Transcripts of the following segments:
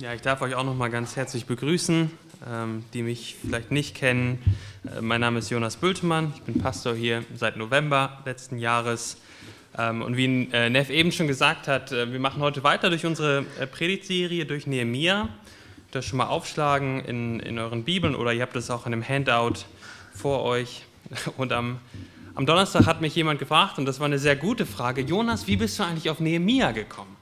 Ja, ich darf euch auch noch mal ganz herzlich begrüßen, ähm, die mich vielleicht nicht kennen. Äh, mein Name ist Jonas Bültemann, ich bin Pastor hier seit November letzten Jahres. Ähm, und wie äh, Neff eben schon gesagt hat, äh, wir machen heute weiter durch unsere Predigtserie durch Nehemia. Das schon mal aufschlagen in, in euren Bibeln oder ihr habt es auch in einem Handout vor euch. Und am, am Donnerstag hat mich jemand gefragt, und das war eine sehr gute Frage: Jonas, wie bist du eigentlich auf Nehemia gekommen?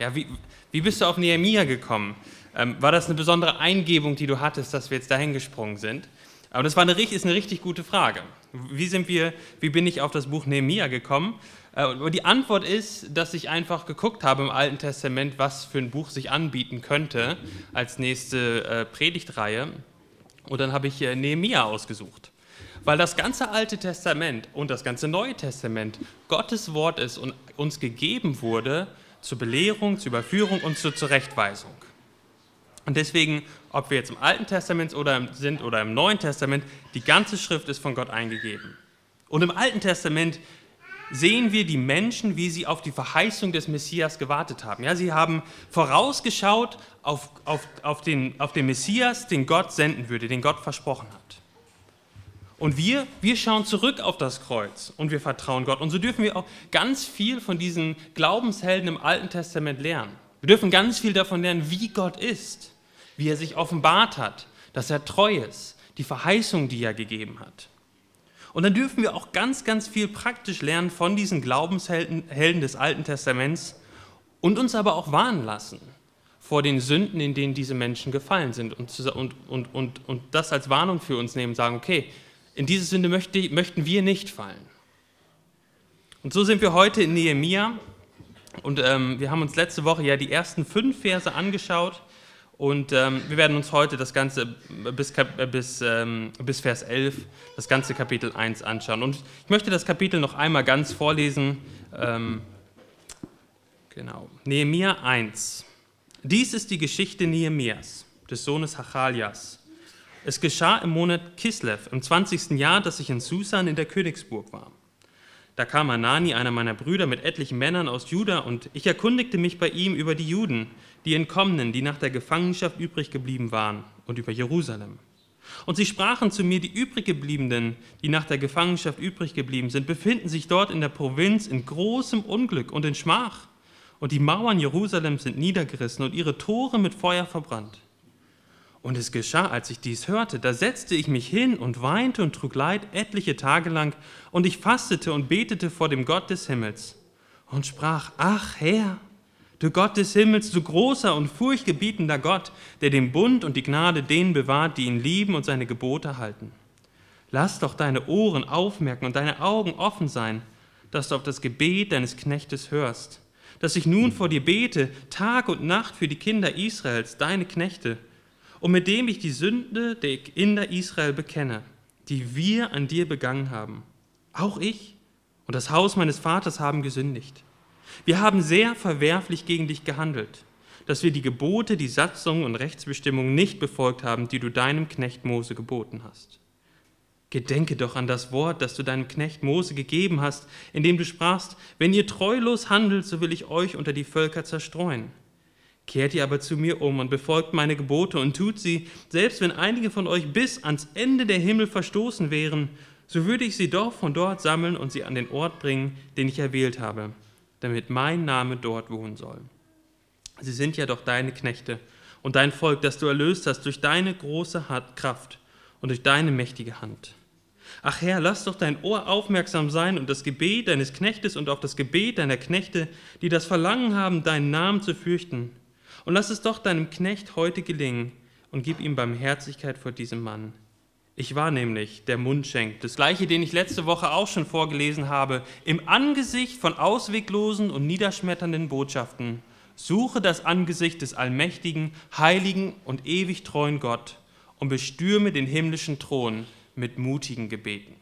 Ja, wie, wie bist du auf Nehemia gekommen? Ähm, war das eine besondere Eingebung, die du hattest, dass wir jetzt dahin gesprungen sind? Aber das war eine, ist eine richtig gute Frage. Wie, sind wir, wie bin ich auf das Buch Nehemia gekommen? Äh, die Antwort ist, dass ich einfach geguckt habe im Alten Testament, was für ein Buch sich anbieten könnte als nächste äh, Predigtreihe. Und dann habe ich äh, Nehemia ausgesucht. Weil das ganze Alte Testament und das ganze Neue Testament Gottes Wort ist und uns gegeben wurde, zur Belehrung, zur Überführung und zur Zurechtweisung. Und deswegen, ob wir jetzt im Alten Testament oder sind oder im Neuen Testament, die ganze Schrift ist von Gott eingegeben. Und im Alten Testament sehen wir die Menschen, wie sie auf die Verheißung des Messias gewartet haben. Ja, sie haben vorausgeschaut auf, auf, auf, den, auf den Messias, den Gott senden würde, den Gott versprochen hat. Und wir, wir schauen zurück auf das Kreuz und wir vertrauen Gott. Und so dürfen wir auch ganz viel von diesen Glaubenshelden im Alten Testament lernen. Wir dürfen ganz viel davon lernen, wie Gott ist, wie er sich offenbart hat, dass er treu ist, die Verheißung, die er gegeben hat. Und dann dürfen wir auch ganz, ganz viel praktisch lernen von diesen Glaubenshelden Helden des Alten Testaments und uns aber auch warnen lassen vor den Sünden, in denen diese Menschen gefallen sind und, und, und, und, und das als Warnung für uns nehmen, sagen, okay, in diese Sünde möchte, möchten wir nicht fallen. Und so sind wir heute in Nehemia und ähm, wir haben uns letzte Woche ja die ersten fünf Verse angeschaut und ähm, wir werden uns heute das Ganze bis, bis, ähm, bis Vers 11, das ganze Kapitel 1 anschauen. Und ich möchte das Kapitel noch einmal ganz vorlesen. Ähm, genau. Nehemia 1. Dies ist die Geschichte Nehemias, des Sohnes Hachalias es geschah im Monat Kislev, im 20. Jahr, dass ich in Susan in der Königsburg war. Da kam Anani, einer meiner Brüder, mit etlichen Männern aus Juda, und ich erkundigte mich bei ihm über die Juden, die Entkommenen, die nach der Gefangenschaft übrig geblieben waren, und über Jerusalem. Und sie sprachen zu mir, die übriggebliebenen, die nach der Gefangenschaft übrig geblieben sind, befinden sich dort in der Provinz in großem Unglück und in Schmach. Und die Mauern Jerusalems sind niedergerissen und ihre Tore mit Feuer verbrannt. Und es geschah, als ich dies hörte, da setzte ich mich hin und weinte und trug Leid etliche Tage lang, und ich fastete und betete vor dem Gott des Himmels. Und sprach, ach Herr, du Gott des Himmels, du großer und furchtgebietender Gott, der den Bund und die Gnade denen bewahrt, die ihn lieben und seine Gebote halten. Lass doch deine Ohren aufmerken und deine Augen offen sein, dass du auf das Gebet deines Knechtes hörst, dass ich nun vor dir bete, Tag und Nacht für die Kinder Israels, deine Knechte, und mit dem ich die Sünde der Kinder Israel bekenne, die wir an dir begangen haben. Auch ich und das Haus meines Vaters haben gesündigt. Wir haben sehr verwerflich gegen dich gehandelt, dass wir die Gebote, die Satzungen und Rechtsbestimmungen nicht befolgt haben, die du deinem Knecht Mose geboten hast. Gedenke doch an das Wort, das du deinem Knecht Mose gegeben hast, indem du sprachst, wenn ihr treulos handelt, so will ich euch unter die Völker zerstreuen. Kehrt ihr aber zu mir um und befolgt meine Gebote und tut sie, selbst wenn einige von euch bis ans Ende der Himmel verstoßen wären, so würde ich sie doch von dort sammeln und sie an den Ort bringen, den ich erwählt habe, damit mein Name dort wohnen soll. Sie sind ja doch deine Knechte und dein Volk, das du erlöst hast durch deine große Kraft und durch deine mächtige Hand. Ach Herr, lass doch dein Ohr aufmerksam sein und das Gebet deines Knechtes und auch das Gebet deiner Knechte, die das Verlangen haben, deinen Namen zu fürchten und lass es doch deinem Knecht heute gelingen und gib ihm Barmherzigkeit vor diesem Mann. Ich war nämlich der Mundschenk, das gleiche, den ich letzte Woche auch schon vorgelesen habe, im Angesicht von ausweglosen und niederschmetternden Botschaften. Suche das Angesicht des allmächtigen, heiligen und ewig treuen Gott und bestürme den himmlischen Thron mit mutigen Gebeten.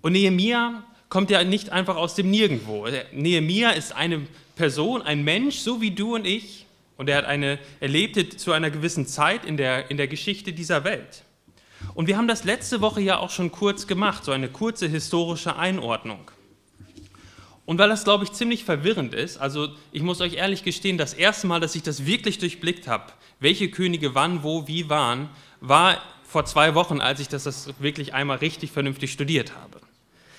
Und Nehemia kommt ja nicht einfach aus dem Nirgendwo. Nehemia ist eine Person, ein Mensch, so wie du und ich, und er, hat eine, er lebte zu einer gewissen Zeit in der, in der Geschichte dieser Welt. Und wir haben das letzte Woche ja auch schon kurz gemacht, so eine kurze historische Einordnung. Und weil das, glaube ich, ziemlich verwirrend ist, also ich muss euch ehrlich gestehen, das erste Mal, dass ich das wirklich durchblickt habe, welche Könige wann, wo, wie waren, war vor zwei Wochen, als ich das wirklich einmal richtig vernünftig studiert habe.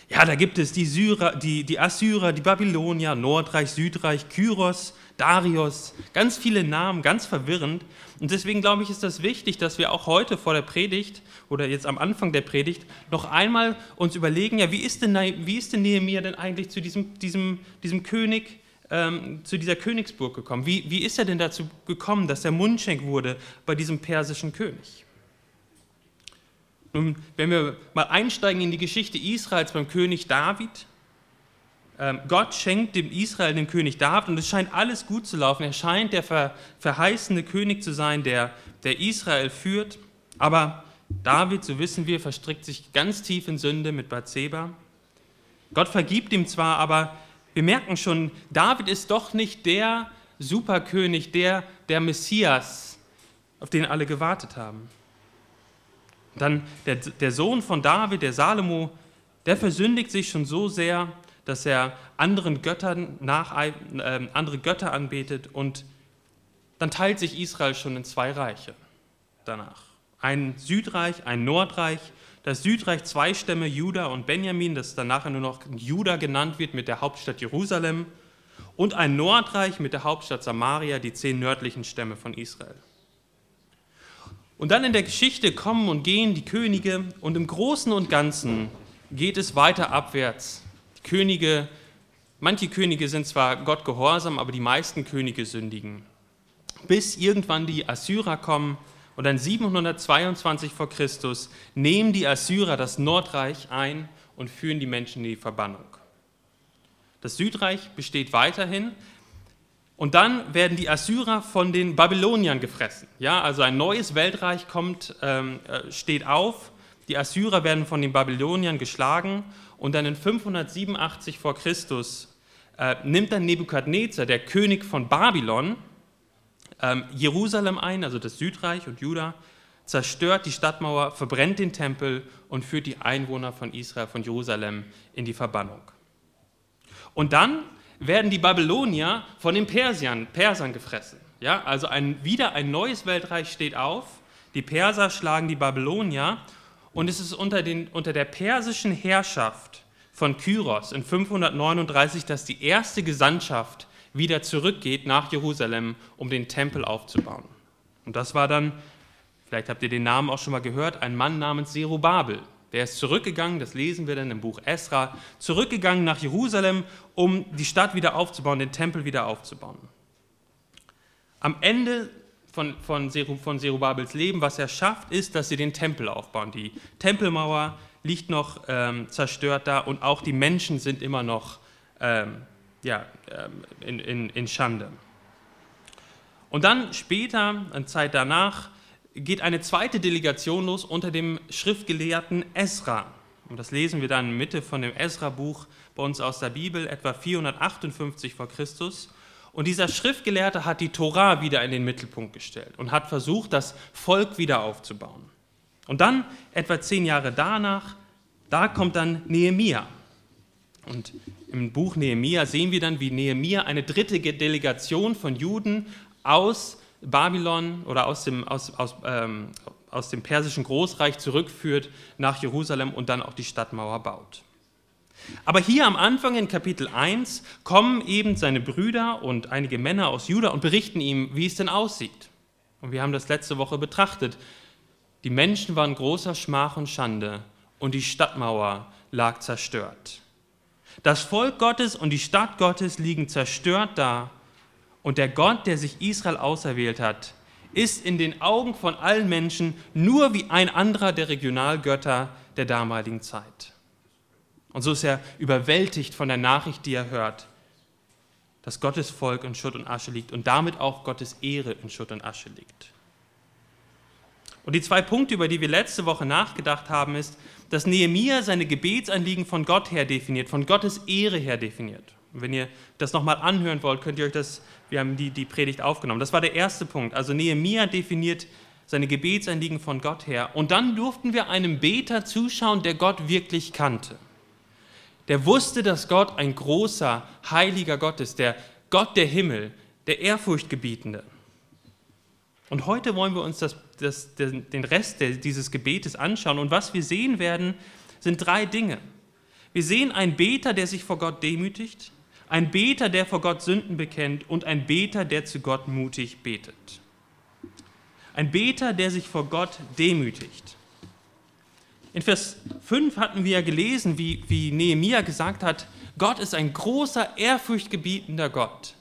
Ja, da gibt es die, Syrer, die, die Assyrer, die Babylonier, Nordreich, Südreich, Kyros, Darius, ganz viele Namen, ganz verwirrend. Und deswegen glaube ich, ist das wichtig, dass wir auch heute vor der Predigt oder jetzt am Anfang der Predigt noch einmal uns überlegen, ja, wie ist denn, wie ist denn Nehemiah denn eigentlich zu diesem, diesem, diesem König, ähm, zu dieser Königsburg gekommen? Wie, wie ist er denn dazu gekommen, dass er Mundschenk wurde bei diesem persischen König? Nun, wenn wir mal einsteigen in die Geschichte Israels beim König David, ähm, Gott schenkt dem Israel den König David und es scheint alles gut zu laufen. Er scheint der ver, verheißene König zu sein, der, der Israel führt. Aber David, so wissen wir, verstrickt sich ganz tief in Sünde mit Bathseba. Gott vergibt ihm zwar, aber wir merken schon, David ist doch nicht der Superkönig, der, der Messias, auf den alle gewartet haben. Dann der, der Sohn von David, der Salomo, der versündigt sich schon so sehr, dass er anderen Göttern nach, äh, andere Götter anbetet und dann teilt sich Israel schon in zwei Reiche danach. Ein Südreich, ein Nordreich. Das Südreich zwei Stämme, Juda und Benjamin, das dann nachher nur noch Juda genannt wird mit der Hauptstadt Jerusalem. Und ein Nordreich mit der Hauptstadt Samaria, die zehn nördlichen Stämme von Israel. Und dann in der Geschichte kommen und gehen die Könige und im Großen und Ganzen geht es weiter abwärts Könige, manche Könige sind zwar Gott gehorsam, aber die meisten Könige sündigen. Bis irgendwann die Assyrer kommen und dann 722 vor Christus nehmen die Assyrer das Nordreich ein und führen die Menschen in die Verbannung. Das Südreich besteht weiterhin, und dann werden die Assyrer von den Babyloniern gefressen. Ja, also ein neues Weltreich kommt, ähm, äh, steht auf. Die Assyrer werden von den Babyloniern geschlagen und dann in 587 vor Christus äh, nimmt dann Nebukadnezar, der König von Babylon, ähm, Jerusalem ein, also das Südreich und Juda, zerstört die Stadtmauer, verbrennt den Tempel und führt die Einwohner von Israel, von Jerusalem in die Verbannung. Und dann werden die Babylonier von den Persiern, Persern gefressen. Ja, also ein, wieder ein neues Weltreich steht auf. Die Perser schlagen die Babylonier und es ist unter, den, unter der persischen Herrschaft von Kyros in 539, dass die erste Gesandtschaft wieder zurückgeht nach Jerusalem, um den Tempel aufzubauen. Und das war dann, vielleicht habt ihr den Namen auch schon mal gehört, ein Mann namens Zerubabel. Der ist zurückgegangen, das lesen wir dann im Buch Esra, zurückgegangen nach Jerusalem, um die Stadt wieder aufzubauen, den Tempel wieder aufzubauen. Am Ende von, von, von Zerubabels Leben, was er schafft, ist, dass sie den Tempel aufbauen. Die Tempelmauer liegt noch ähm, zerstört da und auch die Menschen sind immer noch ähm, ja, ähm, in, in, in Schande. Und dann später, eine Zeit danach, geht eine zweite Delegation los unter dem Schriftgelehrten Esra. Und das lesen wir dann in Mitte von dem Esra-Buch bei uns aus der Bibel, etwa 458 vor Christus. Und dieser Schriftgelehrte hat die Tora wieder in den Mittelpunkt gestellt und hat versucht, das Volk wieder aufzubauen. Und dann, etwa zehn Jahre danach, da kommt dann Nehemia. Und im Buch Nehemia sehen wir dann, wie Nehemia eine dritte Delegation von Juden aus Babylon oder aus dem, aus, aus, ähm, aus dem persischen Großreich zurückführt nach Jerusalem und dann auch die Stadtmauer baut. Aber hier am Anfang in Kapitel 1 kommen eben seine Brüder und einige Männer aus Juda und berichten ihm, wie es denn aussieht. Und wir haben das letzte Woche betrachtet. Die Menschen waren großer Schmach und Schande und die Stadtmauer lag zerstört. Das Volk Gottes und die Stadt Gottes liegen zerstört da und der Gott, der sich Israel auserwählt hat, ist in den Augen von allen Menschen nur wie ein anderer der Regionalgötter der damaligen Zeit. Und so ist er überwältigt von der Nachricht, die er hört, dass Gottes Volk in Schutt und Asche liegt und damit auch Gottes Ehre in Schutt und Asche liegt. Und die zwei Punkte, über die wir letzte Woche nachgedacht haben, ist, dass Nehemia seine Gebetsanliegen von Gott her definiert, von Gottes Ehre her definiert. Wenn ihr das nochmal anhören wollt, könnt ihr euch das, wir haben die, die Predigt aufgenommen. Das war der erste Punkt. Also Nehemia definiert seine Gebetsanliegen von Gott her. Und dann durften wir einem Beter zuschauen, der Gott wirklich kannte Der wusste, dass Gott ein großer, heiliger Gott ist, der Gott der Himmel, der Ehrfurchtgebietende. Und heute wollen wir uns das, das, den Rest dieses Gebetes anschauen. Und was wir sehen werden, sind drei Dinge. Wir sehen einen Beter, der sich vor Gott demütigt, ein Beter, der vor Gott Sünden bekennt und ein Beter, der zu Gott mutig betet. Ein Beter, der sich vor Gott demütigt. In Vers 5 hatten wir ja gelesen, wie, wie Nehemia gesagt hat, Gott ist ein großer, ehrfurchtgebietender Gott.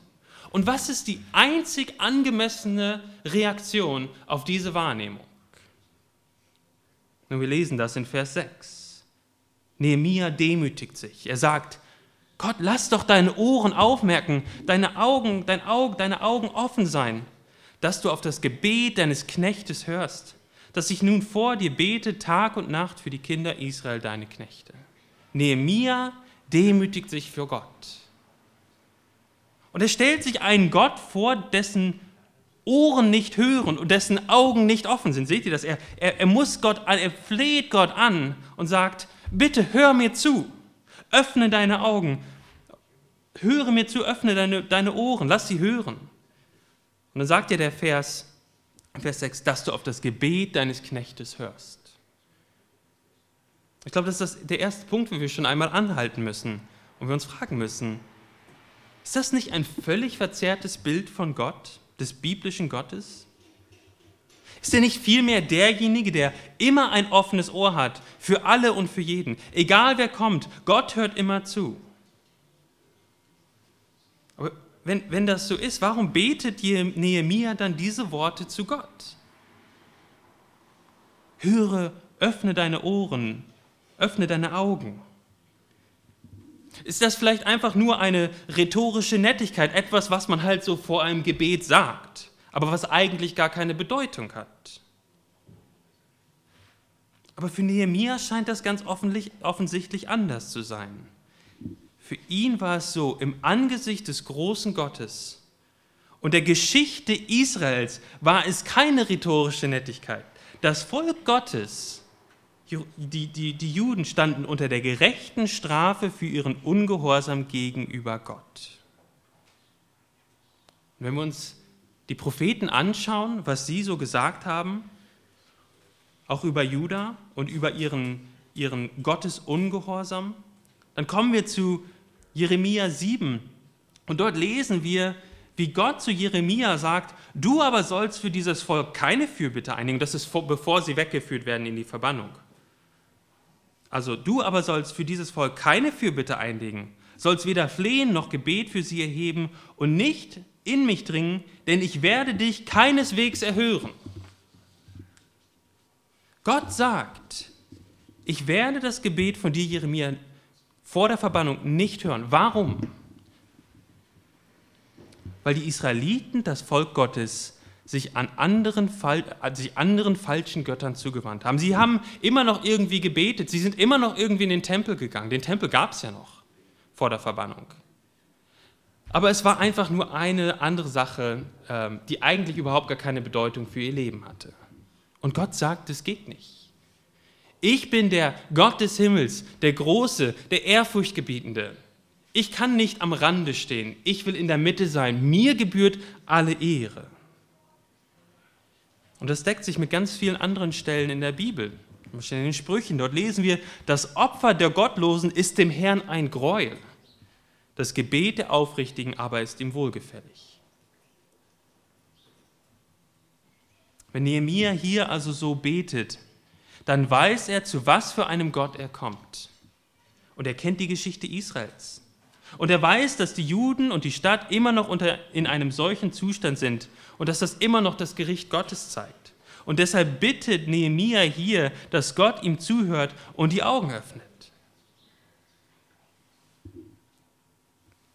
Und was ist die einzig angemessene Reaktion auf diese Wahrnehmung? Nun, wir lesen das in Vers 6. Nehemia demütigt sich. Er sagt, Gott, lass doch deine Ohren aufmerken, deine Augen, dein Auge, deine Augen offen sein, dass du auf das Gebet deines Knechtes hörst dass ich nun vor dir bete Tag und Nacht für die Kinder Israel, deine Knechte. Nehemia demütigt sich für Gott. Und er stellt sich einen Gott vor, dessen Ohren nicht hören und dessen Augen nicht offen sind. Seht ihr das? Er, er, er muss Gott an, er fleht Gott an und sagt, bitte hör mir zu, öffne deine Augen, höre mir zu, öffne deine, deine Ohren, lass sie hören. Und dann sagt ja der Vers, Vers 6, dass du auf das Gebet deines Knechtes hörst. Ich glaube, das ist das, der erste Punkt, wo wir schon einmal anhalten müssen und wir uns fragen müssen, ist das nicht ein völlig verzerrtes Bild von Gott, des biblischen Gottes? Ist er nicht vielmehr derjenige, der immer ein offenes Ohr hat, für alle und für jeden? Egal wer kommt, Gott hört immer zu. Aber wenn, wenn das so ist, warum betet Nehemia dann diese Worte zu Gott? Höre, öffne deine Ohren, öffne deine Augen. Ist das vielleicht einfach nur eine rhetorische Nettigkeit, etwas, was man halt so vor einem Gebet sagt, aber was eigentlich gar keine Bedeutung hat? Aber für Nehemia scheint das ganz offensichtlich anders zu sein. Für ihn war es so, im Angesicht des großen Gottes und der Geschichte Israels war es keine rhetorische Nettigkeit. Das Volk Gottes, die, die, die Juden standen unter der gerechten Strafe für ihren Ungehorsam gegenüber Gott. Und wenn wir uns die Propheten anschauen, was sie so gesagt haben, auch über Juda und über ihren, ihren Gottesungehorsam, dann kommen wir zu Jeremia 7 und dort lesen wir, wie Gott zu Jeremia sagt, du aber sollst für dieses Volk keine Fürbitte einlegen, das ist bevor sie weggeführt werden in die Verbannung. Also du aber sollst für dieses Volk keine Fürbitte einlegen, sollst weder flehen noch Gebet für sie erheben und nicht in mich dringen, denn ich werde dich keineswegs erhören. Gott sagt, ich werde das Gebet von dir, Jeremia, vor der Verbannung nicht hören. Warum? Weil die Israeliten, das Volk Gottes, sich an anderen, sich anderen falschen Göttern zugewandt haben. Sie haben immer noch irgendwie gebetet, sie sind immer noch irgendwie in den Tempel gegangen. Den Tempel gab es ja noch vor der Verbannung. Aber es war einfach nur eine andere Sache, ähm, die eigentlich überhaupt gar keine Bedeutung für ihr Leben hatte. Und Gott sagt, es geht nicht. Ich bin der Gott des Himmels, der Große, der Ehrfurchtgebietende. Ich kann nicht am Rande stehen. Ich will in der Mitte sein. Mir gebührt alle Ehre. Und das deckt sich mit ganz vielen anderen Stellen in der Bibel. In den Sprüchen, dort lesen wir, das Opfer der Gottlosen ist dem Herrn ein Gräuel. Das Gebet der Aufrichtigen aber ist ihm wohlgefällig. Wenn Nehemiah hier also so betet, dann weiß er, zu was für einem Gott er kommt. Und er kennt die Geschichte Israels. Und er weiß, dass die Juden und die Stadt immer noch unter, in einem solchen Zustand sind und dass das immer noch das Gericht Gottes zeigt. Und deshalb bittet Nehemia hier, dass Gott ihm zuhört und die Augen öffnet.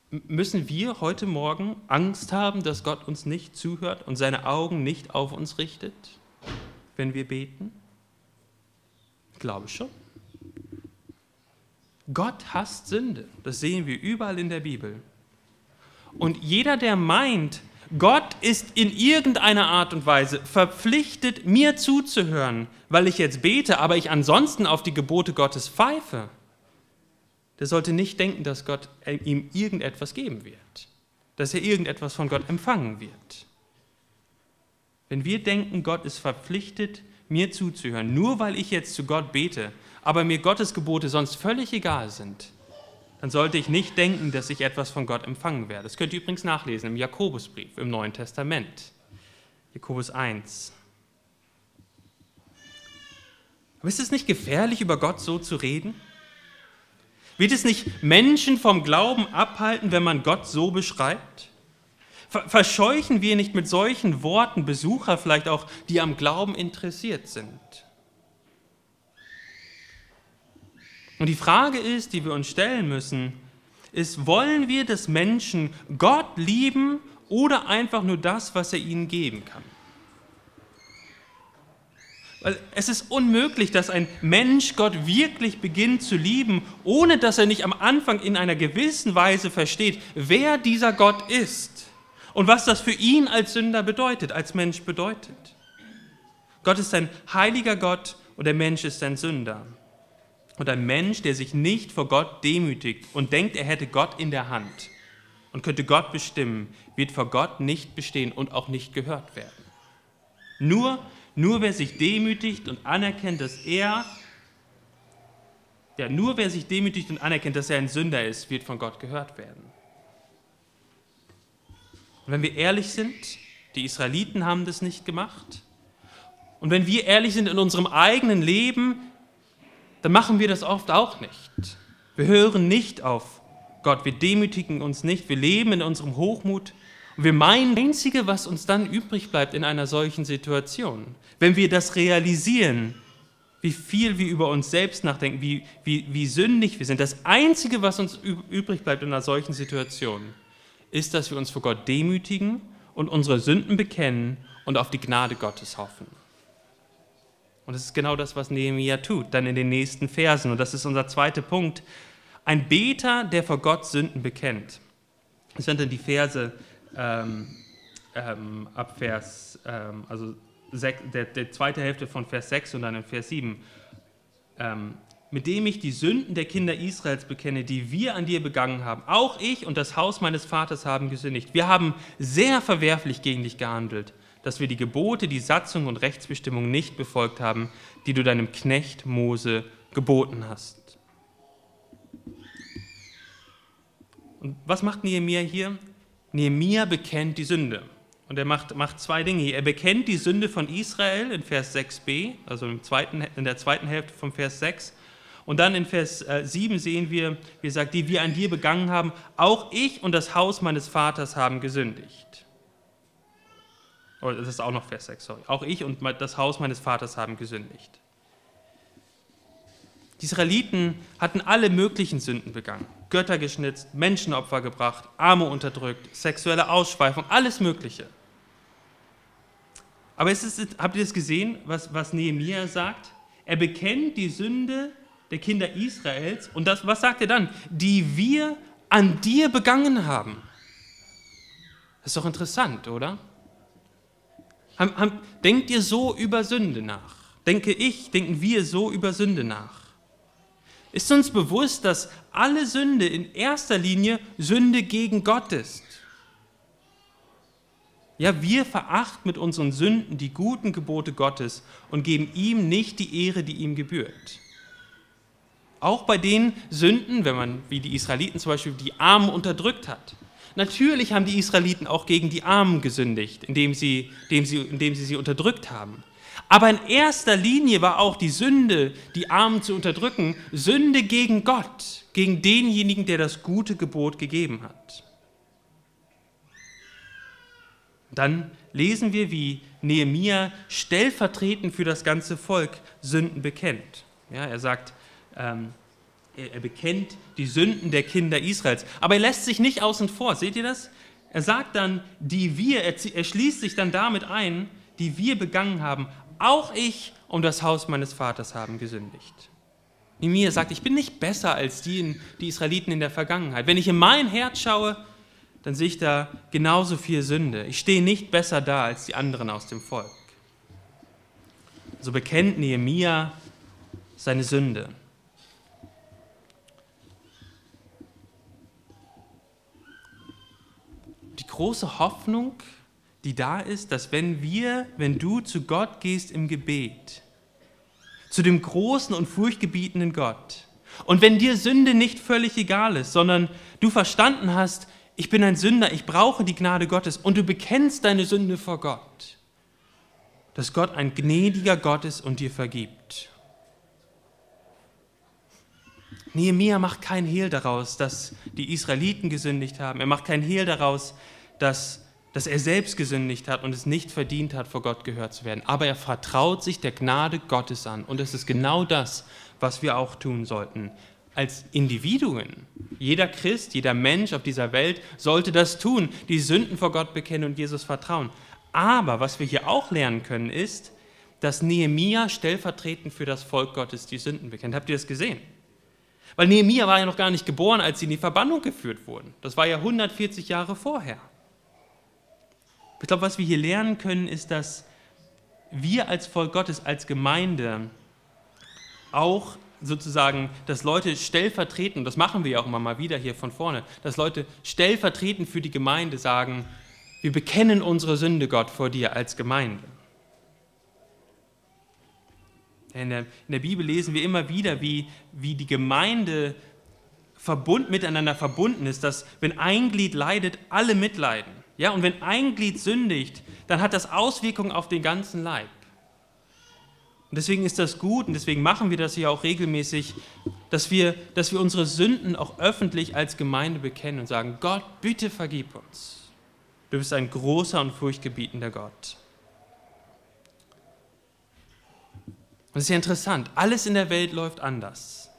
Müssen wir heute Morgen Angst haben, dass Gott uns nicht zuhört und seine Augen nicht auf uns richtet, wenn wir beten? Ich glaube schon. Gott hasst Sünde. Das sehen wir überall in der Bibel. Und jeder, der meint, Gott ist in irgendeiner Art und Weise verpflichtet, mir zuzuhören, weil ich jetzt bete, aber ich ansonsten auf die Gebote Gottes pfeife, der sollte nicht denken, dass Gott ihm irgendetwas geben wird, dass er irgendetwas von Gott empfangen wird. Wenn wir denken, Gott ist verpflichtet, mir zuzuhören, nur weil ich jetzt zu Gott bete, aber mir Gottes Gebote sonst völlig egal sind, dann sollte ich nicht denken, dass ich etwas von Gott empfangen werde. Das könnt ihr übrigens nachlesen im Jakobusbrief im Neuen Testament. Jakobus 1. Aber ist es nicht gefährlich, über Gott so zu reden? Wird es nicht Menschen vom Glauben abhalten, wenn man Gott so beschreibt? Verscheuchen wir nicht mit solchen Worten Besucher vielleicht auch, die am Glauben interessiert sind? Und die Frage ist, die wir uns stellen müssen, ist, wollen wir des Menschen Gott lieben oder einfach nur das, was er ihnen geben kann? Weil es ist unmöglich, dass ein Mensch Gott wirklich beginnt zu lieben, ohne dass er nicht am Anfang in einer gewissen Weise versteht, wer dieser Gott ist und was das für ihn als Sünder bedeutet, als Mensch bedeutet. Gott ist ein heiliger Gott und der Mensch ist ein Sünder. Und ein Mensch, der sich nicht vor Gott demütigt und denkt, er hätte Gott in der Hand und könnte Gott bestimmen, wird vor Gott nicht bestehen und auch nicht gehört werden. Nur, nur wer sich demütigt und anerkennt, dass er, ja, nur wer sich demütigt und anerkennt, dass er ein Sünder ist, wird von Gott gehört werden. Und wenn wir ehrlich sind, die Israeliten haben das nicht gemacht. Und wenn wir ehrlich sind in unserem eigenen Leben, dann machen wir das oft auch nicht. Wir hören nicht auf Gott, wir demütigen uns nicht, wir leben in unserem Hochmut und wir meinen, das Einzige, was uns dann übrig bleibt in einer solchen Situation, wenn wir das realisieren, wie viel wir über uns selbst nachdenken, wie, wie, wie sündig wir sind, das Einzige, was uns übrig bleibt in einer solchen Situation, ist, dass wir uns vor Gott demütigen und unsere Sünden bekennen und auf die Gnade Gottes hoffen. Und das ist genau das, was Nehemiah tut, dann in den nächsten Versen. Und das ist unser zweiter Punkt. Ein Beter, der vor Gott Sünden bekennt. Das sind dann die Verse ähm, ähm, ab Vers, ähm, also sech, der, der, zweite Hälfte von Vers 6 und dann in Vers 7. Mit dem ich die Sünden der Kinder Israels bekenne, die wir an dir begangen haben. Auch ich und das Haus meines Vaters haben gesündigt. Wir haben sehr verwerflich gegen dich gehandelt dass wir die Gebote, die Satzung und Rechtsbestimmungen nicht befolgt haben, die du deinem Knecht Mose geboten hast. Und was macht Nehemiah hier? Nehemiah bekennt die Sünde. Und er macht, macht zwei Dinge hier. Er bekennt die Sünde von Israel in Vers 6b, also im zweiten, in der zweiten Hälfte von Vers 6. Und dann in Vers 7 äh, sehen wir, wie er sagt, die wir an dir begangen haben, auch ich und das Haus meines Vaters haben gesündigt. Oh, das ist auch noch Vers 6, sorry. Auch ich und das Haus meines Vaters haben gesündigt. Die Israeliten hatten alle möglichen Sünden begangen. Götter geschnitzt, Menschenopfer gebracht, Arme unterdrückt, sexuelle Ausschweifung, alles Mögliche. Aber ist, habt ihr das gesehen, was, was Nehemiah sagt? Er bekennt die Sünde der Kinder Israels und das, was sagt er dann? Die wir an dir begangen haben. Das ist doch interessant, oder? Denkt ihr so über Sünde nach? Denke ich, denken wir so über Sünde nach? Ist uns bewusst, dass alle Sünde in erster Linie Sünde gegen Gott ist? Ja, wir verachten mit unseren Sünden die guten Gebote Gottes und geben ihm nicht die Ehre, die ihm gebührt. Auch bei den Sünden, wenn man wie die Israeliten zum Beispiel die Armen unterdrückt hat, Natürlich haben die Israeliten auch gegen die Armen gesündigt, indem sie, indem sie, indem sie sie unterdrückt haben. Aber in erster Linie war auch die Sünde, die Armen zu unterdrücken, Sünde gegen Gott, gegen denjenigen, der das gute Gebot gegeben hat. Dann lesen wir, wie Nehemia stellvertretend für das ganze Volk Sünden bekennt. Ja, er sagt, ähm, er bekennt die Sünden der Kinder Israels. Aber er lässt sich nicht außen vor. Seht ihr das? Er sagt dann, die wir, er schließt sich dann damit ein, die wir begangen haben. Auch ich und das Haus meines Vaters haben gesündigt. Nehemiah sagt, ich bin nicht besser als die, die Israeliten in der Vergangenheit. Wenn ich in mein Herz schaue, dann sehe ich da genauso viel Sünde. Ich stehe nicht besser da als die anderen aus dem Volk. So bekennt Nehemiah seine Sünde. Große Hoffnung, die da ist, dass wenn wir, wenn du zu Gott gehst im Gebet, zu dem großen und furchtgebietenden Gott, und wenn dir Sünde nicht völlig egal ist, sondern du verstanden hast, ich bin ein Sünder, ich brauche die Gnade Gottes und du bekennst deine Sünde vor Gott, dass Gott ein gnädiger Gott ist und dir vergibt. Nehemiah macht kein Hehl daraus, dass die Israeliten gesündigt haben. Er macht kein Hehl daraus, dass, dass er selbst gesündigt hat und es nicht verdient hat, vor Gott gehört zu werden. Aber er vertraut sich der Gnade Gottes an. Und es ist genau das, was wir auch tun sollten. Als Individuen. Jeder Christ, jeder Mensch auf dieser Welt sollte das tun, die Sünden vor Gott bekennen und Jesus vertrauen. Aber was wir hier auch lernen können, ist, dass Nehemia stellvertretend für das Volk Gottes die Sünden bekennt. Habt ihr das gesehen? Weil Nehemia war ja noch gar nicht geboren, als sie in die Verbannung geführt wurden. Das war ja 140 Jahre vorher. Ich glaube, was wir hier lernen können, ist, dass wir als Volk Gottes, als Gemeinde auch sozusagen, dass Leute stellvertretend, das machen wir ja auch immer mal wieder hier von vorne, dass Leute stellvertretend für die Gemeinde sagen, wir bekennen unsere Sünde, Gott, vor dir als Gemeinde. In der, in der Bibel lesen wir immer wieder, wie, wie die Gemeinde verbund, miteinander verbunden ist, dass wenn ein Glied leidet, alle mitleiden. Ja, und wenn ein Glied sündigt, dann hat das Auswirkungen auf den ganzen Leib. Und deswegen ist das gut und deswegen machen wir das hier auch regelmäßig, dass wir, dass wir unsere Sünden auch öffentlich als Gemeinde bekennen und sagen, Gott, bitte vergib uns. Du bist ein großer und furchtgebietender Gott. Und es ist ja interessant, alles in der Welt läuft anders.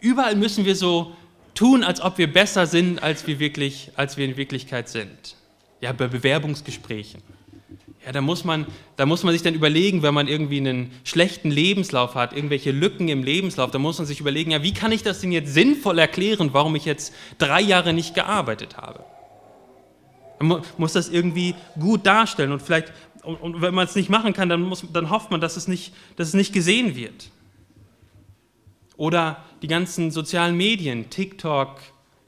Überall müssen wir so tun, als ob wir besser sind, als wir, wirklich, als wir in Wirklichkeit sind. Ja, bei Bewerbungsgesprächen. Ja, da muss, man, da muss man sich dann überlegen, wenn man irgendwie einen schlechten Lebenslauf hat, irgendwelche Lücken im Lebenslauf, da muss man sich überlegen, ja, wie kann ich das denn jetzt sinnvoll erklären, warum ich jetzt drei Jahre nicht gearbeitet habe? Man muss das irgendwie gut darstellen und vielleicht und, und wenn man es nicht machen kann, dann, muss, dann hofft man, dass es, nicht, dass es nicht gesehen wird. Oder die ganzen sozialen Medien, TikTok,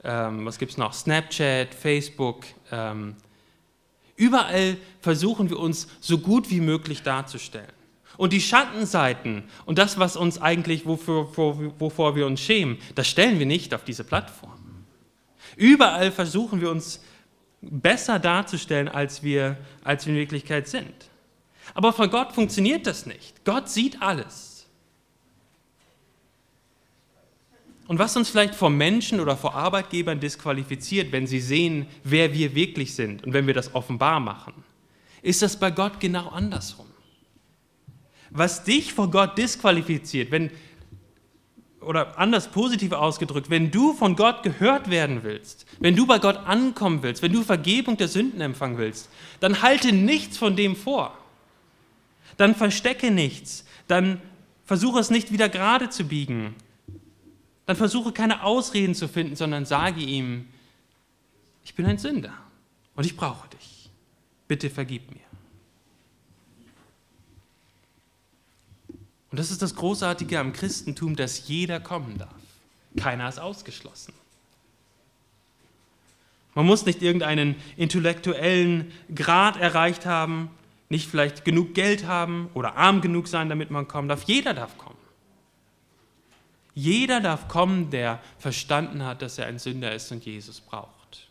ähm, was gibt es noch, Snapchat, Facebook. Ähm, überall versuchen wir uns so gut wie möglich darzustellen. Und die Schattenseiten und das, was uns eigentlich, wofür, wovor wir uns schämen, das stellen wir nicht auf diese Plattform. Überall versuchen wir uns besser darzustellen, als wir, als wir in Wirklichkeit sind. Aber von Gott funktioniert das nicht. Gott sieht alles. Und was uns vielleicht vor Menschen oder vor Arbeitgebern disqualifiziert, wenn sie sehen, wer wir wirklich sind und wenn wir das offenbar machen, ist das bei Gott genau andersrum. Was dich vor Gott disqualifiziert, wenn, oder anders positiv ausgedrückt, wenn du von Gott gehört werden willst, wenn du bei Gott ankommen willst, wenn du Vergebung der Sünden empfangen willst, dann halte nichts von dem vor. Dann verstecke nichts. Dann versuche es nicht wieder gerade zu biegen. Dann versuche keine Ausreden zu finden, sondern sage ihm, ich bin ein Sünder und ich brauche dich. Bitte vergib mir. Und das ist das Großartige am Christentum, dass jeder kommen darf. Keiner ist ausgeschlossen. Man muss nicht irgendeinen intellektuellen Grad erreicht haben, nicht vielleicht genug Geld haben oder arm genug sein, damit man kommen darf. Jeder darf kommen. Jeder darf kommen, der verstanden hat, dass er ein Sünder ist und Jesus braucht.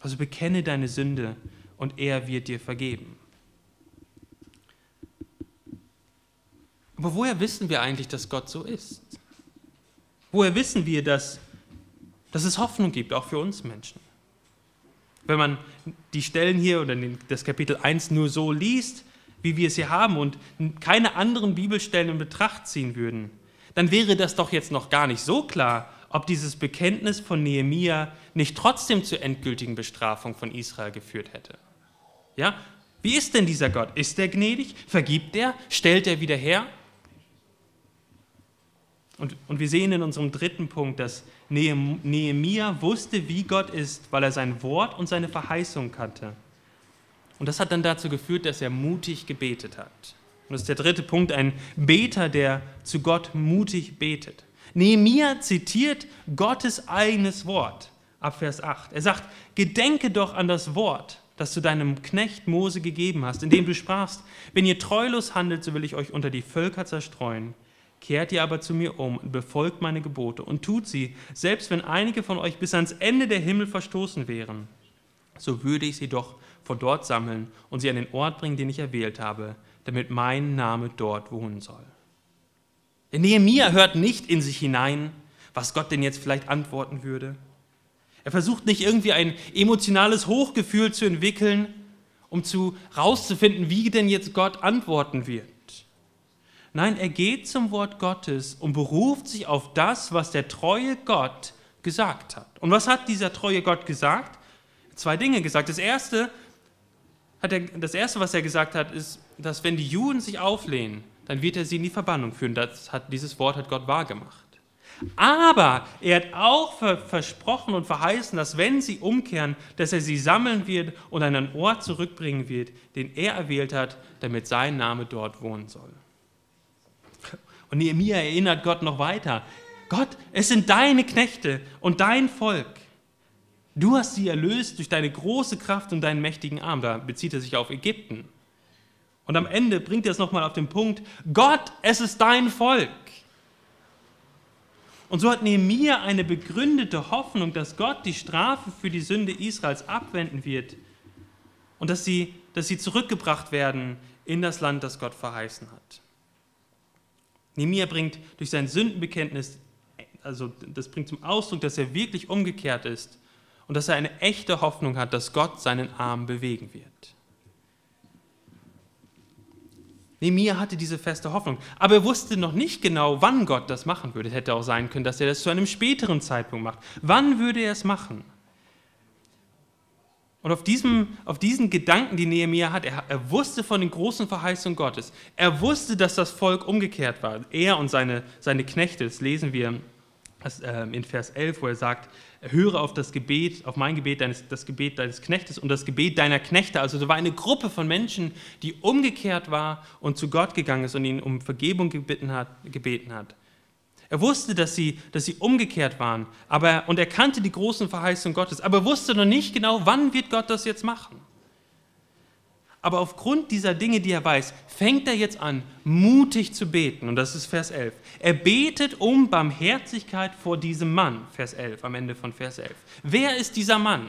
Also bekenne deine Sünde und er wird dir vergeben. Aber woher wissen wir eigentlich, dass Gott so ist? Woher wissen wir, dass, dass es Hoffnung gibt, auch für uns Menschen? Wenn man die Stellen hier oder das Kapitel 1 nur so liest, wie wir es hier haben und keine anderen Bibelstellen in Betracht ziehen würden, dann wäre das doch jetzt noch gar nicht so klar, ob dieses Bekenntnis von Nehemia nicht trotzdem zur endgültigen Bestrafung von Israel geführt hätte. Ja? Wie ist denn dieser Gott? Ist er gnädig? Vergibt er? Stellt er wieder her? Und, und wir sehen in unserem dritten Punkt, dass Nehemia wusste, wie Gott ist, weil er sein Wort und seine Verheißung kannte. Und das hat dann dazu geführt, dass er mutig gebetet hat. Und das ist der dritte Punkt, ein Beter, der zu Gott mutig betet. Nehemia zitiert Gottes eigenes Wort. ab Vers 8. Er sagt, gedenke doch an das Wort, das du deinem Knecht Mose gegeben hast, indem du sprachst, wenn ihr treulos handelt, so will ich euch unter die Völker zerstreuen. Kehrt ihr aber zu mir um und befolgt meine Gebote und tut sie, selbst wenn einige von euch bis ans Ende der Himmel verstoßen wären, so würde ich sie doch von dort sammeln und sie an den Ort bringen, den ich erwählt habe, damit mein Name dort wohnen soll. Der Nehemiah hört nicht in sich hinein, was Gott denn jetzt vielleicht antworten würde. Er versucht nicht irgendwie ein emotionales Hochgefühl zu entwickeln, um zu rauszufinden, wie denn jetzt Gott antworten wird. Nein, er geht zum Wort Gottes und beruft sich auf das, was der treue Gott gesagt hat. Und was hat dieser treue Gott gesagt? Zwei Dinge gesagt. Das erste, hat er, das erste, was er gesagt hat, ist, dass wenn die Juden sich auflehnen, dann wird er sie in die Verbannung führen. Das hat, dieses Wort hat Gott wahrgemacht. Aber er hat auch versprochen und verheißen, dass wenn sie umkehren, dass er sie sammeln wird und an einen Ort zurückbringen wird, den er erwählt hat, damit sein Name dort wohnen soll. Und Nehemiah erinnert Gott noch weiter. Gott, es sind deine Knechte und dein Volk. Du hast sie erlöst durch deine große Kraft und deinen mächtigen Arm. Da bezieht er sich auf Ägypten. Und am Ende bringt er es nochmal auf den Punkt, Gott, es ist dein Volk. Und so hat Nehemiah eine begründete Hoffnung, dass Gott die Strafe für die Sünde Israels abwenden wird und dass sie, dass sie zurückgebracht werden in das Land, das Gott verheißen hat. Nehemiah bringt durch sein Sündenbekenntnis, also das bringt zum Ausdruck, dass er wirklich umgekehrt ist und dass er eine echte Hoffnung hat, dass Gott seinen Arm bewegen wird. Nehemiah hatte diese feste Hoffnung, aber er wusste noch nicht genau, wann Gott das machen würde. Es hätte auch sein können, dass er das zu einem späteren Zeitpunkt macht. Wann würde er es machen? Und auf, diesem, auf diesen Gedanken, die Nehemiah hat, er, er wusste von den großen Verheißungen Gottes. Er wusste, dass das Volk umgekehrt war. Er und seine, seine Knechte, das lesen wir in Vers 11, wo er sagt, höre auf das Gebet, auf mein Gebet, deines, das Gebet deines Knechtes und das Gebet deiner Knechte. Also da war eine Gruppe von Menschen, die umgekehrt war und zu Gott gegangen ist und ihn um Vergebung gebeten hat, gebeten hat. Er wusste, dass sie, dass sie umgekehrt waren aber, und er kannte die großen Verheißungen Gottes, aber wusste noch nicht genau, wann wird Gott das jetzt machen. Aber aufgrund dieser Dinge, die er weiß, fängt er jetzt an, mutig zu beten. Und das ist Vers 11. Er betet um Barmherzigkeit vor diesem Mann. Vers 11, am Ende von Vers 11. Wer ist dieser Mann?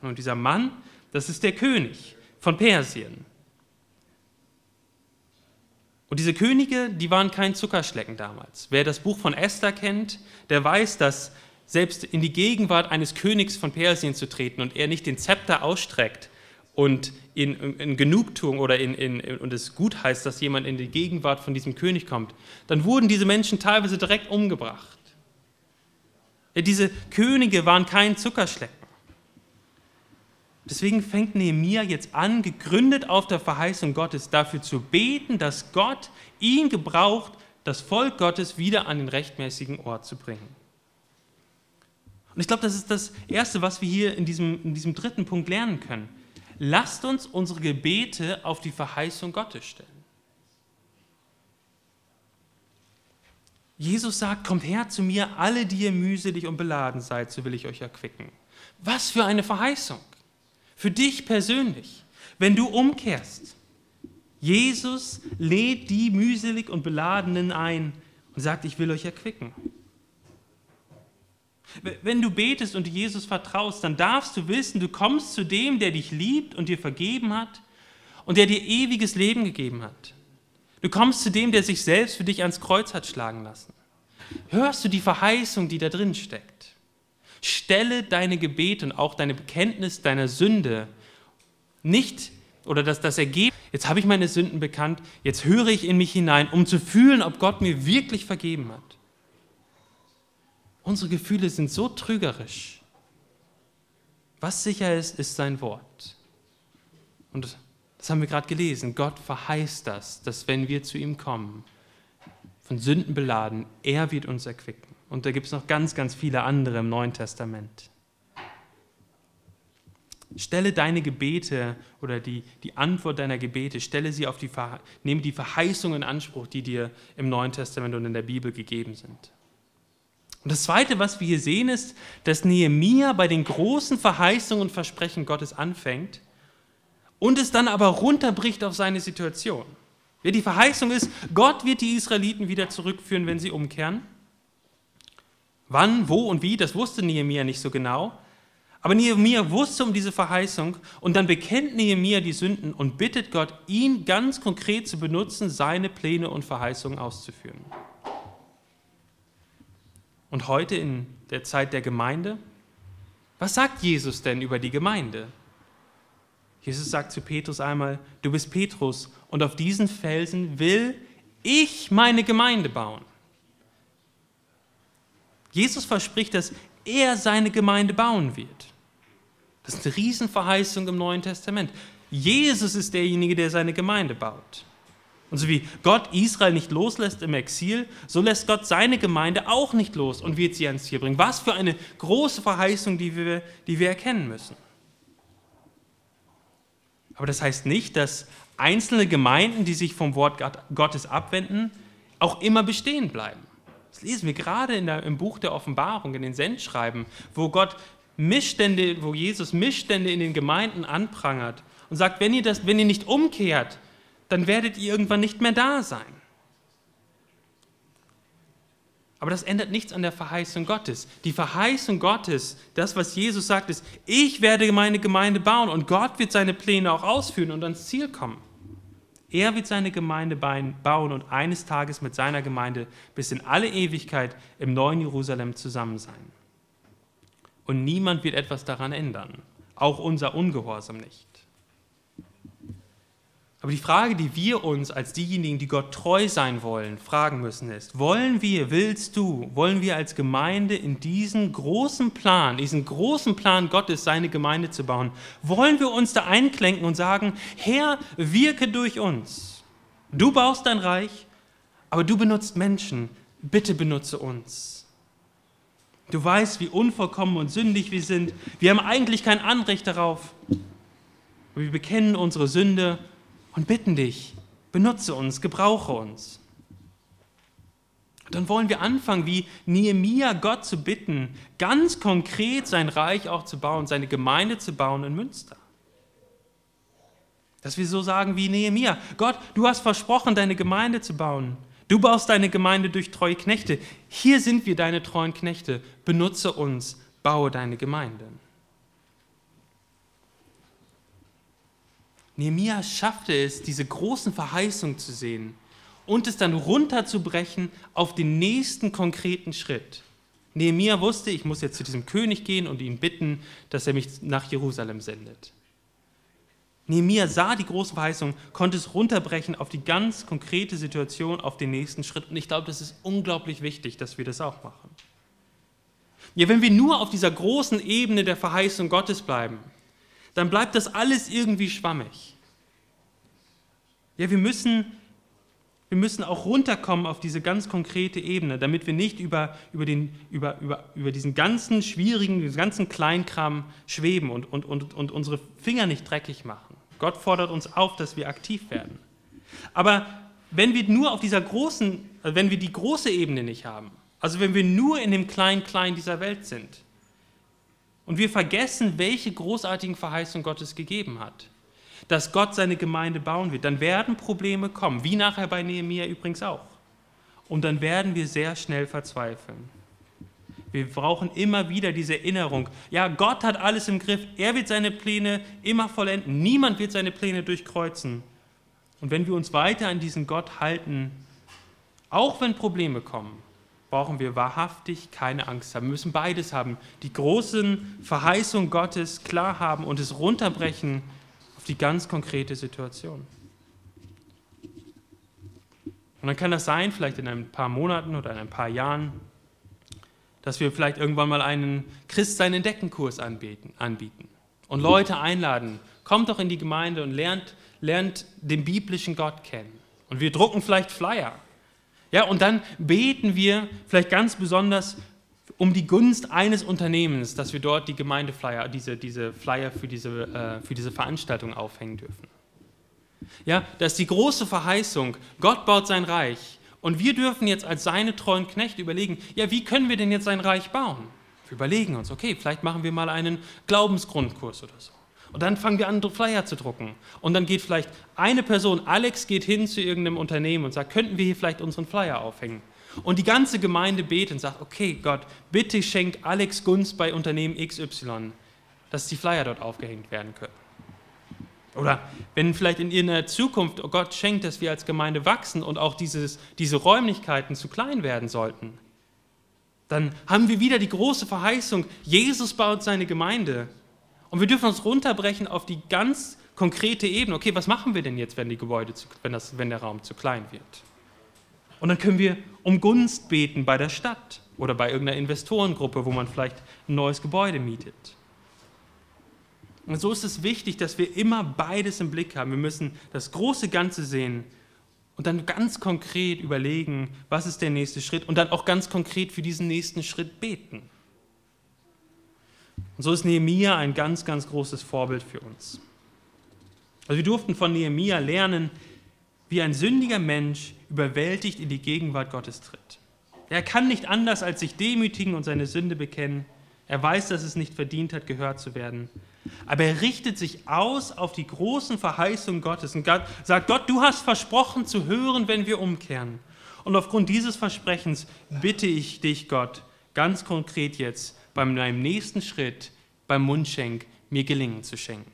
Und dieser Mann, das ist der König von Persien. Und diese Könige, die waren kein Zuckerschlecken damals. Wer das Buch von Esther kennt, der weiß, dass selbst in die Gegenwart eines Königs von Persien zu treten und er nicht den Zepter ausstreckt und in, in Genugtuung oder in, in, und es gut heißt, dass jemand in die Gegenwart von diesem König kommt, dann wurden diese Menschen teilweise direkt umgebracht. Ja, diese Könige waren kein Zuckerschlecken. Deswegen fängt Nehemia jetzt an, gegründet auf der Verheißung Gottes, dafür zu beten, dass Gott ihn gebraucht, das Volk Gottes wieder an den rechtmäßigen Ort zu bringen. Und ich glaube, das ist das Erste, was wir hier in diesem, in diesem dritten Punkt lernen können. Lasst uns unsere Gebete auf die Verheißung Gottes stellen. Jesus sagt, kommt her zu mir, alle, die ihr mühselig und beladen seid, so will ich euch erquicken. Was für eine Verheißung. Für dich persönlich, wenn du umkehrst. Jesus lädt die mühselig und beladenen ein und sagt, ich will euch erquicken. Wenn du betest und Jesus vertraust, dann darfst du wissen, du kommst zu dem, der dich liebt und dir vergeben hat und der dir ewiges Leben gegeben hat. Du kommst zu dem, der sich selbst für dich ans Kreuz hat schlagen lassen. Hörst du die Verheißung, die da drin steckt? Stelle deine Gebete und auch deine Bekenntnis deiner Sünde nicht oder das, das Ergebnis, jetzt habe ich meine Sünden bekannt, jetzt höre ich in mich hinein, um zu fühlen, ob Gott mir wirklich vergeben hat. Unsere Gefühle sind so trügerisch. Was sicher ist, ist sein Wort. Und das haben wir gerade gelesen. Gott verheißt das, dass wenn wir zu ihm kommen, von Sünden beladen, er wird uns erquicken. Und da gibt es noch ganz, ganz viele andere im Neuen Testament. Stelle deine Gebete oder die, die Antwort deiner Gebete, stelle sie auf die, nehme die Verheißungen in Anspruch, die dir im Neuen Testament und in der Bibel gegeben sind. Und das Zweite, was wir hier sehen, ist, dass Nehemia bei den großen Verheißungen und Versprechen Gottes anfängt und es dann aber runterbricht auf seine Situation. Ja, die Verheißung ist, Gott wird die Israeliten wieder zurückführen, wenn sie umkehren. Wann, wo und wie, das wusste Nehemia nicht so genau. Aber Nehemia wusste um diese Verheißung und dann bekennt Nehemia die Sünden und bittet Gott, ihn ganz konkret zu benutzen, seine Pläne und Verheißungen auszuführen. Und heute in der Zeit der Gemeinde, was sagt Jesus denn über die Gemeinde? Jesus sagt zu Petrus einmal, du bist Petrus und auf diesen Felsen will ich meine Gemeinde bauen. Jesus verspricht, dass er seine Gemeinde bauen wird. Das ist eine Riesenverheißung im Neuen Testament. Jesus ist derjenige, der seine Gemeinde baut. Und so wie Gott Israel nicht loslässt im Exil, so lässt Gott seine Gemeinde auch nicht los und wird sie ans Ziel bringen. Was für eine große Verheißung, die wir, die wir erkennen müssen. Aber das heißt nicht, dass einzelne Gemeinden, die sich vom Wort Gottes abwenden, auch immer bestehen bleiben. Das lesen wir gerade der, im Buch der Offenbarung, in den Sendschreiben, wo Gott Missstände, wo Jesus Missstände in den Gemeinden anprangert und sagt, wenn ihr, das, wenn ihr nicht umkehrt, dann werdet ihr irgendwann nicht mehr da sein. Aber das ändert nichts an der Verheißung Gottes. Die Verheißung Gottes, das, was Jesus sagt, ist, ich werde meine Gemeinde bauen und Gott wird seine Pläne auch ausführen und ans Ziel kommen. Er wird seine Gemeinde bauen und eines Tages mit seiner Gemeinde bis in alle Ewigkeit im neuen Jerusalem zusammen sein. Und niemand wird etwas daran ändern, auch unser Ungehorsam nicht. Aber die Frage, die wir uns als diejenigen, die Gott treu sein wollen, fragen müssen, ist, wollen wir, willst du, wollen wir als Gemeinde in diesen großen Plan, diesen großen Plan Gottes, seine Gemeinde zu bauen, wollen wir uns da einklenken und sagen, Herr, wirke durch uns. Du baust dein Reich, aber du benutzt Menschen, bitte benutze uns. Du weißt, wie unvollkommen und sündig wir sind. Wir haben eigentlich kein Anrecht darauf. Wir bekennen unsere Sünde und bitten dich, benutze uns, gebrauche uns. Dann wollen wir anfangen, wie Nehemia Gott zu bitten, ganz konkret sein Reich auch zu bauen, seine Gemeinde zu bauen in Münster. Dass wir so sagen wie Nehemia, Gott, du hast versprochen, deine Gemeinde zu bauen. Du baust deine Gemeinde durch treue Knechte. Hier sind wir deine treuen Knechte. Benutze uns, baue deine Gemeinde. Nehemia schaffte es, diese großen Verheißungen zu sehen und es dann runterzubrechen auf den nächsten konkreten Schritt. Nehemia wusste, ich muss jetzt zu diesem König gehen und ihn bitten, dass er mich nach Jerusalem sendet. Nehemia sah die große Verheißung, konnte es runterbrechen auf die ganz konkrete Situation, auf den nächsten Schritt. Und ich glaube, das ist unglaublich wichtig, dass wir das auch machen. Ja, wenn wir nur auf dieser großen Ebene der Verheißung Gottes bleiben, dann bleibt das alles irgendwie schwammig. Ja, wir müssen, wir müssen auch runterkommen auf diese ganz konkrete Ebene, damit wir nicht über, über, den, über, über, über diesen ganzen schwierigen, diesen ganzen Kleinkram schweben und, und, und, und unsere Finger nicht dreckig machen. Gott fordert uns auf, dass wir aktiv werden. Aber wenn wir nur auf dieser großen, wenn wir die große Ebene nicht haben, also wenn wir nur in dem Klein-Klein dieser Welt sind, und wir vergessen, welche großartigen Verheißungen Gott es gegeben hat. Dass Gott seine Gemeinde bauen wird. Dann werden Probleme kommen, wie nachher bei Nehemiah übrigens auch. Und dann werden wir sehr schnell verzweifeln. Wir brauchen immer wieder diese Erinnerung. Ja, Gott hat alles im Griff. Er wird seine Pläne immer vollenden. Niemand wird seine Pläne durchkreuzen. Und wenn wir uns weiter an diesen Gott halten, auch wenn Probleme kommen, brauchen wir wahrhaftig keine Angst haben. Wir müssen beides haben. Die großen Verheißungen Gottes klar haben und es runterbrechen auf die ganz konkrete Situation. Und dann kann das sein, vielleicht in ein paar Monaten oder in ein paar Jahren, dass wir vielleicht irgendwann mal einen Christsein Entdeckenkurs anbieten, anbieten und Leute einladen. Kommt doch in die Gemeinde und lernt, lernt den biblischen Gott kennen. Und wir drucken vielleicht Flyer ja, und dann beten wir vielleicht ganz besonders um die Gunst eines Unternehmens, dass wir dort die Gemeindeflyer, diese, diese Flyer für diese, äh, für diese Veranstaltung aufhängen dürfen. Ja, das ist die große Verheißung. Gott baut sein Reich Und wir dürfen jetzt als seine treuen Knechte überlegen, ja, wie können wir denn jetzt sein Reich bauen? Wir überlegen uns, okay, vielleicht machen wir mal einen Glaubensgrundkurs oder so. Und dann fangen wir an, Flyer zu drucken. Und dann geht vielleicht eine Person, Alex geht hin zu irgendeinem Unternehmen und sagt, könnten wir hier vielleicht unseren Flyer aufhängen? Und die ganze Gemeinde betet und sagt, okay Gott, bitte schenk Alex Gunst bei Unternehmen XY, dass die Flyer dort aufgehängt werden können. Oder wenn vielleicht in ihrer Zukunft oh Gott schenkt, dass wir als Gemeinde wachsen und auch dieses, diese Räumlichkeiten zu klein werden sollten, dann haben wir wieder die große Verheißung, Jesus baut seine Gemeinde. Und wir dürfen uns runterbrechen auf die ganz konkrete Ebene. Okay, was machen wir denn jetzt, wenn, die Gebäude zu, wenn, das, wenn der Raum zu klein wird? Und dann können wir um Gunst beten bei der Stadt oder bei irgendeiner Investorengruppe, wo man vielleicht ein neues Gebäude mietet. Und so ist es wichtig, dass wir immer beides im Blick haben. Wir müssen das große Ganze sehen und dann ganz konkret überlegen, was ist der nächste Schritt und dann auch ganz konkret für diesen nächsten Schritt beten. Und so ist Nehemia ein ganz, ganz großes Vorbild für uns. Also wir durften von Nehemia lernen, wie ein sündiger Mensch überwältigt in die Gegenwart Gottes tritt. Er kann nicht anders als sich demütigen und seine Sünde bekennen. Er weiß, dass es nicht verdient hat, gehört zu werden. Aber er richtet sich aus auf die großen Verheißungen Gottes und sagt, Gott, du hast versprochen zu hören, wenn wir umkehren. Und aufgrund dieses Versprechens bitte ich dich, Gott, ganz konkret jetzt bei meinem nächsten Schritt, beim Mundschenk, mir Gelingen zu schenken.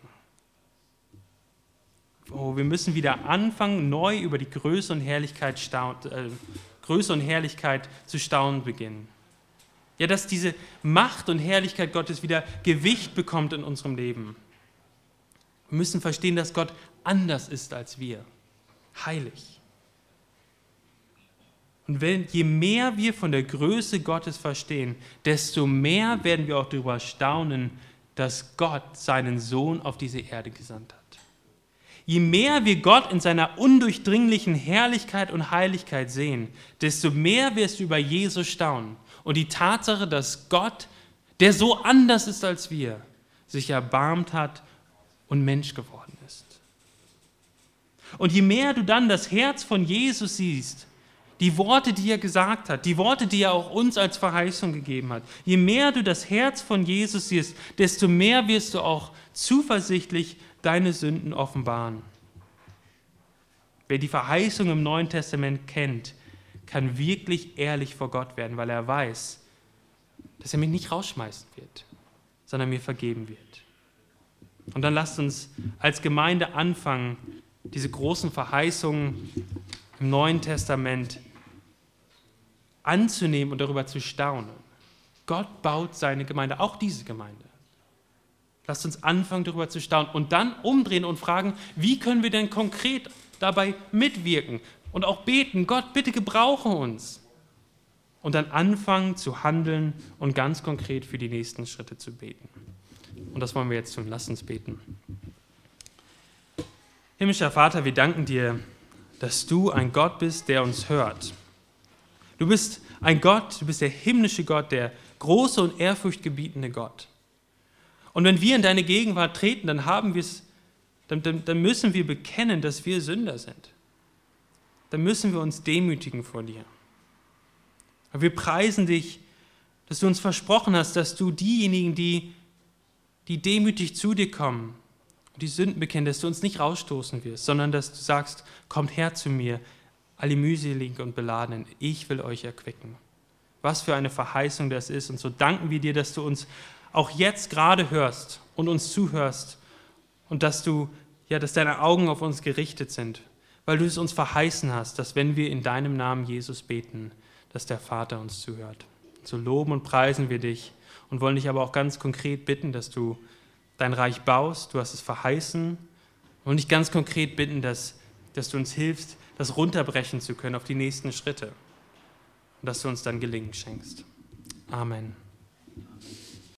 Oh, wir müssen wieder anfangen, neu über die Größe und Herrlichkeit, äh, Größe und Herrlichkeit zu staunen beginnen. Ja, dass diese Macht und Herrlichkeit Gottes wieder Gewicht bekommt in unserem Leben. Wir müssen verstehen, dass Gott anders ist als wir. Heilig. Und wenn, je mehr wir von der Größe Gottes verstehen, desto mehr werden wir auch darüber staunen, dass Gott seinen Sohn auf diese Erde gesandt hat. Je mehr wir Gott in seiner undurchdringlichen Herrlichkeit und Heiligkeit sehen, desto mehr wirst du über Jesus staunen und die Tatsache, dass Gott, der so anders ist als wir, sich erbarmt hat und Mensch geworden ist. Und je mehr du dann das Herz von Jesus siehst, die Worte, die er gesagt hat, die Worte, die er auch uns als Verheißung gegeben hat, je mehr du das Herz von Jesus siehst, desto mehr wirst du auch zuversichtlich deine Sünden offenbaren. Wer die Verheißung im Neuen Testament kennt, kann wirklich ehrlich vor Gott werden, weil er weiß, dass er mich nicht rausschmeißen wird, sondern mir vergeben wird. Und dann lasst uns als Gemeinde anfangen, diese großen Verheißungen im Neuen Testament anzunehmen und darüber zu staunen. Gott baut seine Gemeinde, auch diese Gemeinde. Lasst uns anfangen, darüber zu staunen und dann umdrehen und fragen, wie können wir denn konkret dabei mitwirken und auch beten, Gott, bitte gebrauche uns. Und dann anfangen zu handeln und ganz konkret für die nächsten Schritte zu beten. Und das wollen wir jetzt tun. Lass uns beten. Himmlischer Vater, wir danken dir, dass du ein Gott bist, der uns hört. Du bist ein Gott, du bist der himmlische Gott, der große und ehrfurchtgebietende Gott. Und wenn wir in deine Gegenwart treten, dann haben wir dann, dann, dann müssen wir bekennen, dass wir Sünder sind. Dann müssen wir uns demütigen vor dir. Aber wir preisen dich, dass du uns versprochen hast, dass du diejenigen, die, die demütig zu dir kommen und die Sünden bekennen, dass du uns nicht rausstoßen wirst, sondern dass du sagst, kommt her zu mir, alle mühseligen und beladenen, ich will euch erquicken. Was für eine Verheißung das ist. Und so danken wir dir, dass du uns auch jetzt gerade hörst und uns zuhörst und dass du, ja, dass deine Augen auf uns gerichtet sind, weil du es uns verheißen hast, dass wenn wir in deinem Namen Jesus beten, dass der Vater uns zuhört. So loben und preisen wir dich und wollen dich aber auch ganz konkret bitten, dass du dein Reich baust, du hast es verheißen und dich ganz konkret bitten, dass, dass du uns hilfst, das runterbrechen zu können auf die nächsten Schritte und dass du uns dann Gelingen schenkst. Amen.